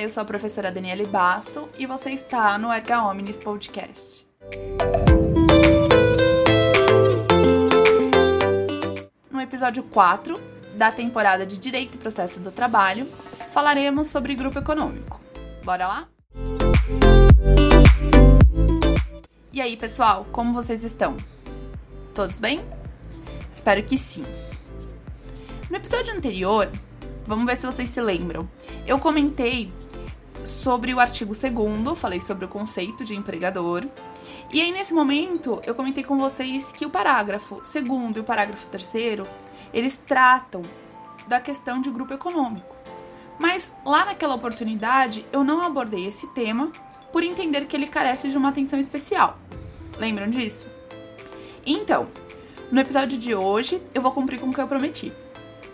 Eu sou a professora Daniele Basso e você está no Erga Omnis Podcast. No episódio 4 da temporada de Direito e Processo do Trabalho, falaremos sobre grupo econômico. Bora lá? E aí, pessoal, como vocês estão? Todos bem? Espero que sim. No episódio anterior, vamos ver se vocês se lembram, eu comentei sobre o artigo 2 falei sobre o conceito de empregador. E aí, nesse momento, eu comentei com vocês que o parágrafo 2 e o parágrafo 3 eles tratam da questão de grupo econômico. Mas lá naquela oportunidade, eu não abordei esse tema por entender que ele carece de uma atenção especial. Lembram disso? Então, no episódio de hoje, eu vou cumprir com o que eu prometi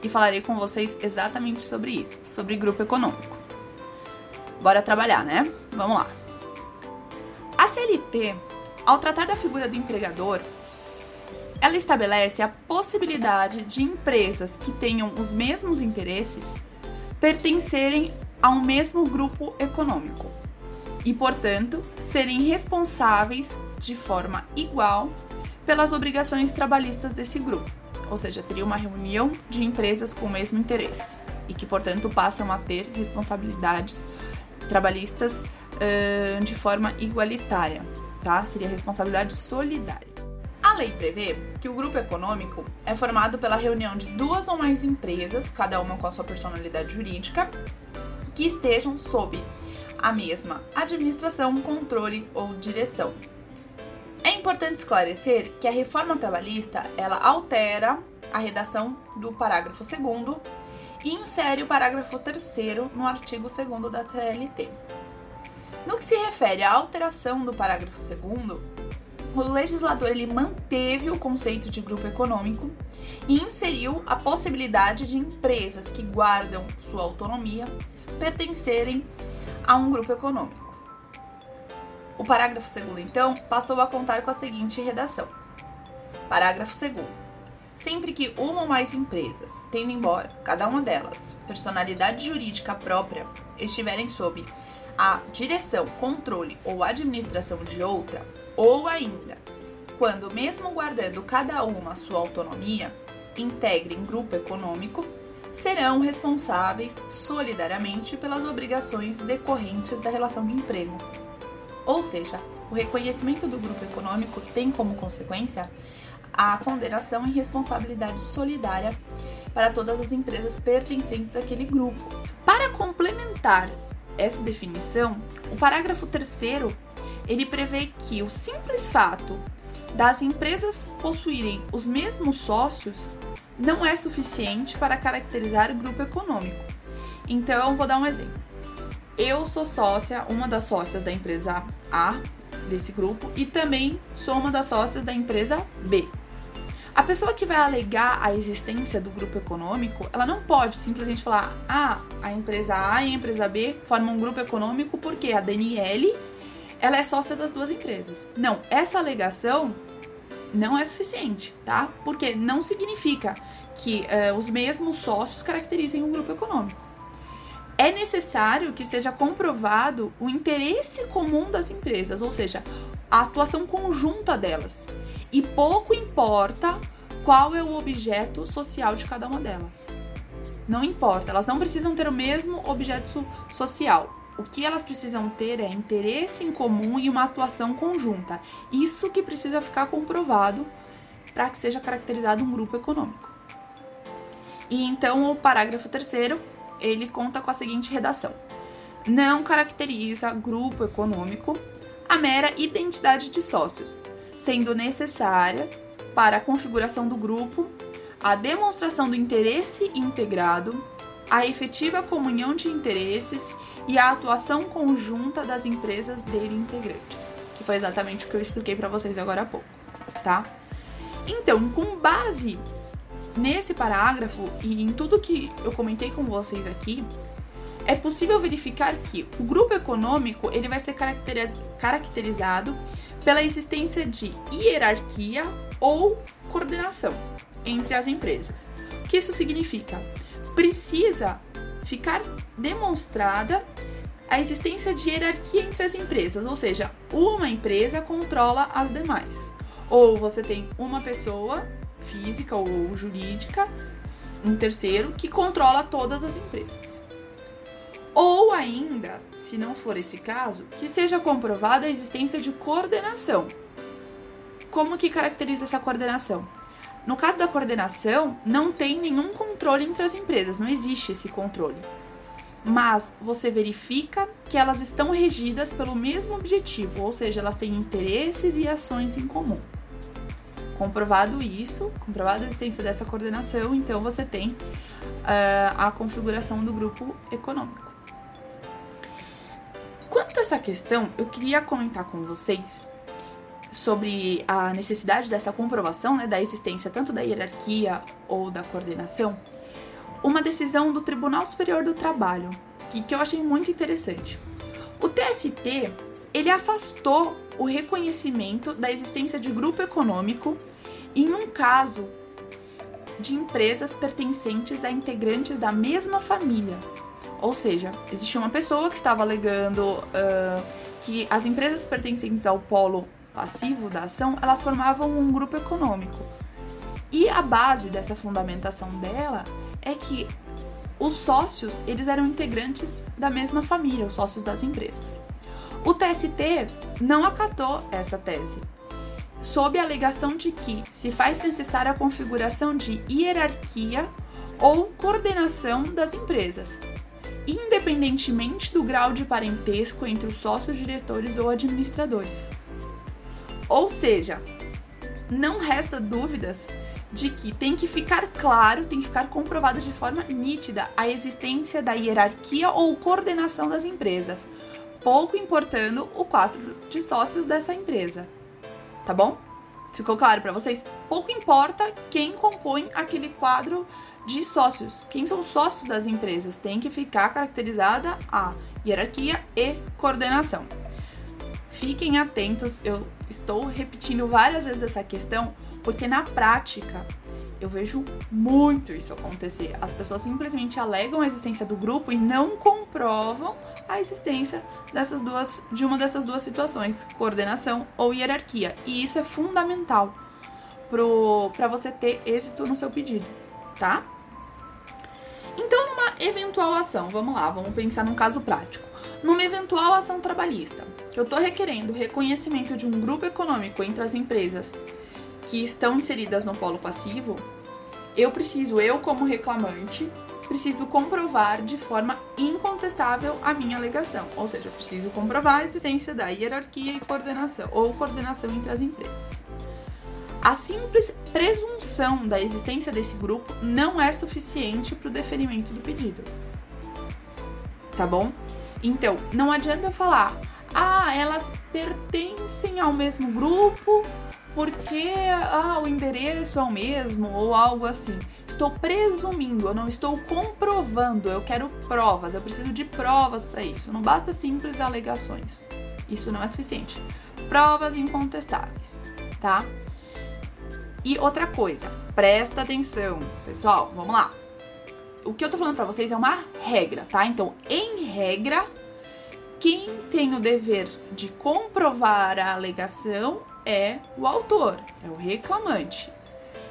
e falarei com vocês exatamente sobre isso, sobre grupo econômico. Bora trabalhar, né? Vamos lá. A CLT, ao tratar da figura do empregador, ela estabelece a possibilidade de empresas que tenham os mesmos interesses pertencerem a um mesmo grupo econômico e, portanto, serem responsáveis de forma igual pelas obrigações trabalhistas desse grupo ou seja, seria uma reunião de empresas com o mesmo interesse e que, portanto, passam a ter responsabilidades trabalhistas uh, de forma igualitária, tá? Seria responsabilidade solidária. A lei prevê que o grupo econômico é formado pela reunião de duas ou mais empresas, cada uma com a sua personalidade jurídica, que estejam sob a mesma administração, controle ou direção. É importante esclarecer que a reforma trabalhista ela altera a redação do parágrafo 2 e insere o parágrafo 3 no artigo 2 da TLT. No que se refere à alteração do parágrafo 2 o legislador ele manteve o conceito de grupo econômico e inseriu a possibilidade de empresas que guardam sua autonomia pertencerem a um grupo econômico. O parágrafo 2, então, passou a contar com a seguinte redação: Parágrafo 2. Sempre que uma ou mais empresas, tendo embora cada uma delas personalidade jurídica própria, estiverem sob a direção, controle ou administração de outra, ou ainda, quando mesmo guardando cada uma sua autonomia, integrem grupo econômico, serão responsáveis solidariamente pelas obrigações decorrentes da relação de emprego. Ou seja, o reconhecimento do grupo econômico tem como consequência a condenação e responsabilidade solidária para todas as empresas pertencentes àquele grupo. Para complementar essa definição, o parágrafo 3 ele prevê que o simples fato das empresas possuírem os mesmos sócios não é suficiente para caracterizar o grupo econômico. Então, vou dar um exemplo. Eu sou sócia, uma das sócias da empresa A desse grupo e também sou uma das sócias da empresa B. A pessoa que vai alegar a existência do grupo econômico, ela não pode simplesmente falar: "Ah, a empresa A e a empresa B formam um grupo econômico porque a Daniele ela é sócia das duas empresas". Não, essa alegação não é suficiente, tá? Porque não significa que uh, os mesmos sócios caracterizem um grupo econômico é necessário que seja comprovado o interesse comum das empresas, ou seja, a atuação conjunta delas. E pouco importa qual é o objeto social de cada uma delas. Não importa, elas não precisam ter o mesmo objeto social. O que elas precisam ter é interesse em comum e uma atuação conjunta. Isso que precisa ficar comprovado para que seja caracterizado um grupo econômico. E então o parágrafo terceiro ele conta com a seguinte redação: Não caracteriza grupo econômico a mera identidade de sócios, sendo necessária para a configuração do grupo a demonstração do interesse integrado, a efetiva comunhão de interesses e a atuação conjunta das empresas dele integrantes, que foi exatamente o que eu expliquei para vocês agora há pouco, tá? Então, com base Nesse parágrafo e em tudo que eu comentei com vocês aqui, é possível verificar que o grupo econômico ele vai ser caracterizado pela existência de hierarquia ou coordenação entre as empresas. O que isso significa? Precisa ficar demonstrada a existência de hierarquia entre as empresas, ou seja, uma empresa controla as demais. Ou você tem uma pessoa física ou jurídica, um terceiro, que controla todas as empresas. Ou ainda, se não for esse caso, que seja comprovada a existência de coordenação. Como que caracteriza essa coordenação? No caso da coordenação, não tem nenhum controle entre as empresas, não existe esse controle. Mas você verifica que elas estão regidas pelo mesmo objetivo, ou seja, elas têm interesses e ações em comum. Comprovado isso, comprovada a existência dessa coordenação, então você tem uh, a configuração do grupo econômico. Essa questão, eu queria comentar com vocês sobre a necessidade dessa comprovação né, da existência tanto da hierarquia ou da coordenação, uma decisão do Tribunal Superior do Trabalho, que, que eu achei muito interessante. O TST ele afastou o reconhecimento da existência de grupo econômico em um caso de empresas pertencentes a integrantes da mesma família. Ou seja, existia uma pessoa que estava alegando uh, que as empresas pertencentes ao polo passivo da ação, elas formavam um grupo econômico. E a base dessa fundamentação dela é que os sócios, eles eram integrantes da mesma família, os sócios das empresas. O TST não acatou essa tese, sob a alegação de que se faz necessária a configuração de hierarquia ou coordenação das empresas, independentemente do grau de parentesco entre os sócios diretores ou administradores. Ou seja, não resta dúvidas de que tem que ficar claro, tem que ficar comprovado de forma nítida a existência da hierarquia ou coordenação das empresas, pouco importando o quadro de sócios dessa empresa. Tá bom? Ficou claro para vocês? Pouco importa quem compõe aquele quadro de sócios, quem são os sócios das empresas, tem que ficar caracterizada a hierarquia e coordenação. Fiquem atentos, eu estou repetindo várias vezes essa questão, porque na prática eu vejo muito isso acontecer. As pessoas simplesmente alegam a existência do grupo e não comprovam a existência dessas duas, de uma dessas duas situações, coordenação ou hierarquia. E isso é fundamental para você ter êxito no seu pedido, tá? Então, numa eventual ação, vamos lá, vamos pensar num caso prático. Numa eventual ação trabalhista, que eu estou requerendo reconhecimento de um grupo econômico entre as empresas que estão inseridas no polo passivo, eu preciso, eu como reclamante, preciso comprovar de forma incontestável a minha alegação. Ou seja, preciso comprovar a existência da hierarquia e coordenação, ou coordenação entre as empresas. A simples presunção da existência desse grupo não é suficiente para o deferimento do pedido. Tá bom? Então, não adianta falar, ah, elas pertencem ao mesmo grupo porque ah, o endereço é o mesmo ou algo assim. Estou presumindo, eu não estou comprovando, eu quero provas, eu preciso de provas para isso. Não basta simples alegações. Isso não é suficiente. Provas incontestáveis, tá? E outra coisa, presta atenção, pessoal, vamos lá. O que eu tô falando para vocês é uma regra, tá? Então, em regra, quem tem o dever de comprovar a alegação é o autor, é o reclamante.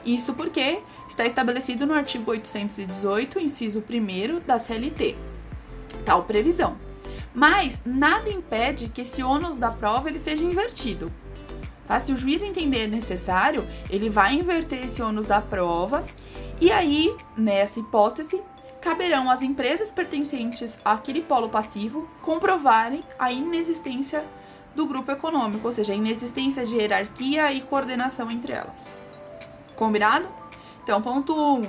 Isso porque está estabelecido no artigo 818, inciso 1 da CLT. Tal previsão. Mas nada impede que esse ônus da prova ele seja invertido. Tá? Se o juiz entender necessário, ele vai inverter esse ônus da prova e aí, nessa hipótese, caberão às empresas pertencentes àquele polo passivo comprovarem a inexistência do grupo econômico, ou seja, a inexistência de hierarquia e coordenação entre elas. Combinado? Então, ponto 1. Um,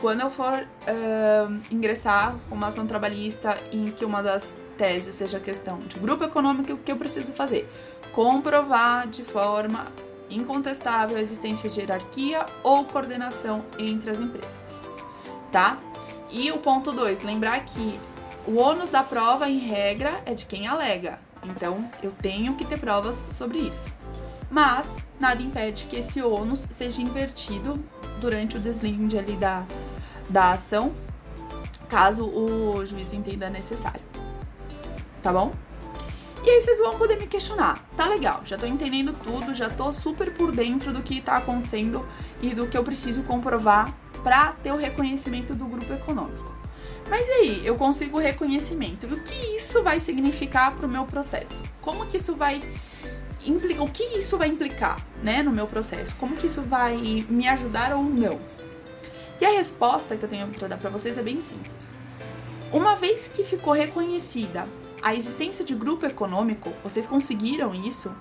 quando eu for uh, ingressar com uma ação trabalhista em que uma das teses seja questão de grupo econômico, o que eu preciso fazer? Comprovar de forma incontestável a existência de hierarquia ou coordenação entre as empresas. Tá? E o ponto 2, lembrar que o ônus da prova, em regra, é de quem alega. Então, eu tenho que ter provas sobre isso. Mas, nada impede que esse ônus seja invertido durante o deslinde ali da, da ação, caso o juiz entenda necessário. tá bom? E aí vocês vão poder me questionar. Tá legal, já tô entendendo tudo, já tô super por dentro do que tá acontecendo e do que eu preciso comprovar para ter o reconhecimento do grupo econômico. Mas e aí, eu consigo reconhecimento. E o que isso vai significar para o meu processo? Como que isso vai implicar? O que isso vai implicar, né, no meu processo? Como que isso vai me ajudar ou não? E a resposta que eu tenho para dar para vocês é bem simples. Uma vez que ficou reconhecida a existência de grupo econômico, vocês conseguiram isso?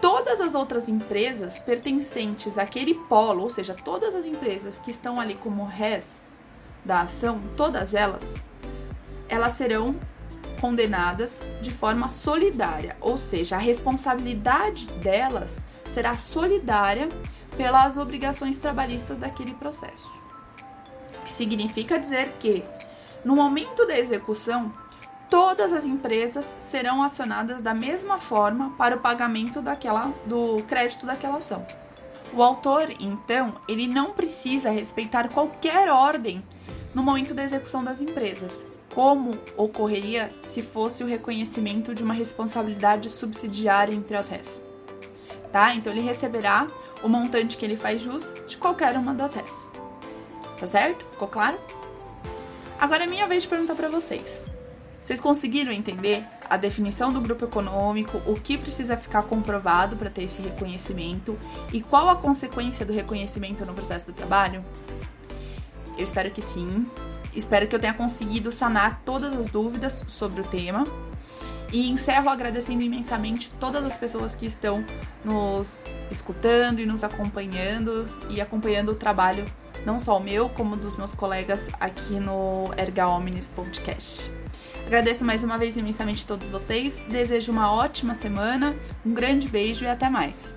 Todas as outras empresas pertencentes àquele polo, ou seja, todas as empresas que estão ali como res da ação, todas elas, elas serão condenadas de forma solidária, ou seja, a responsabilidade delas será solidária pelas obrigações trabalhistas daquele processo. Que significa dizer que, no momento da execução, todas as empresas serão acionadas da mesma forma para o pagamento daquela, do crédito daquela ação. O autor, então, ele não precisa respeitar qualquer ordem no momento da execução das empresas, como ocorreria se fosse o reconhecimento de uma responsabilidade subsidiária entre as RES. Tá? Então ele receberá o montante que ele faz jus de qualquer uma das RES. Tá certo? Ficou claro? Agora é minha vez de perguntar para vocês. Vocês conseguiram entender a definição do grupo econômico, o que precisa ficar comprovado para ter esse reconhecimento e qual a consequência do reconhecimento no processo do trabalho? Eu espero que sim. Espero que eu tenha conseguido sanar todas as dúvidas sobre o tema. E encerro agradecendo imensamente todas as pessoas que estão nos escutando e nos acompanhando e acompanhando o trabalho, não só o meu, como dos meus colegas aqui no Erga Omnis Podcast. Agradeço mais uma vez imensamente todos vocês. Desejo uma ótima semana, um grande beijo e até mais.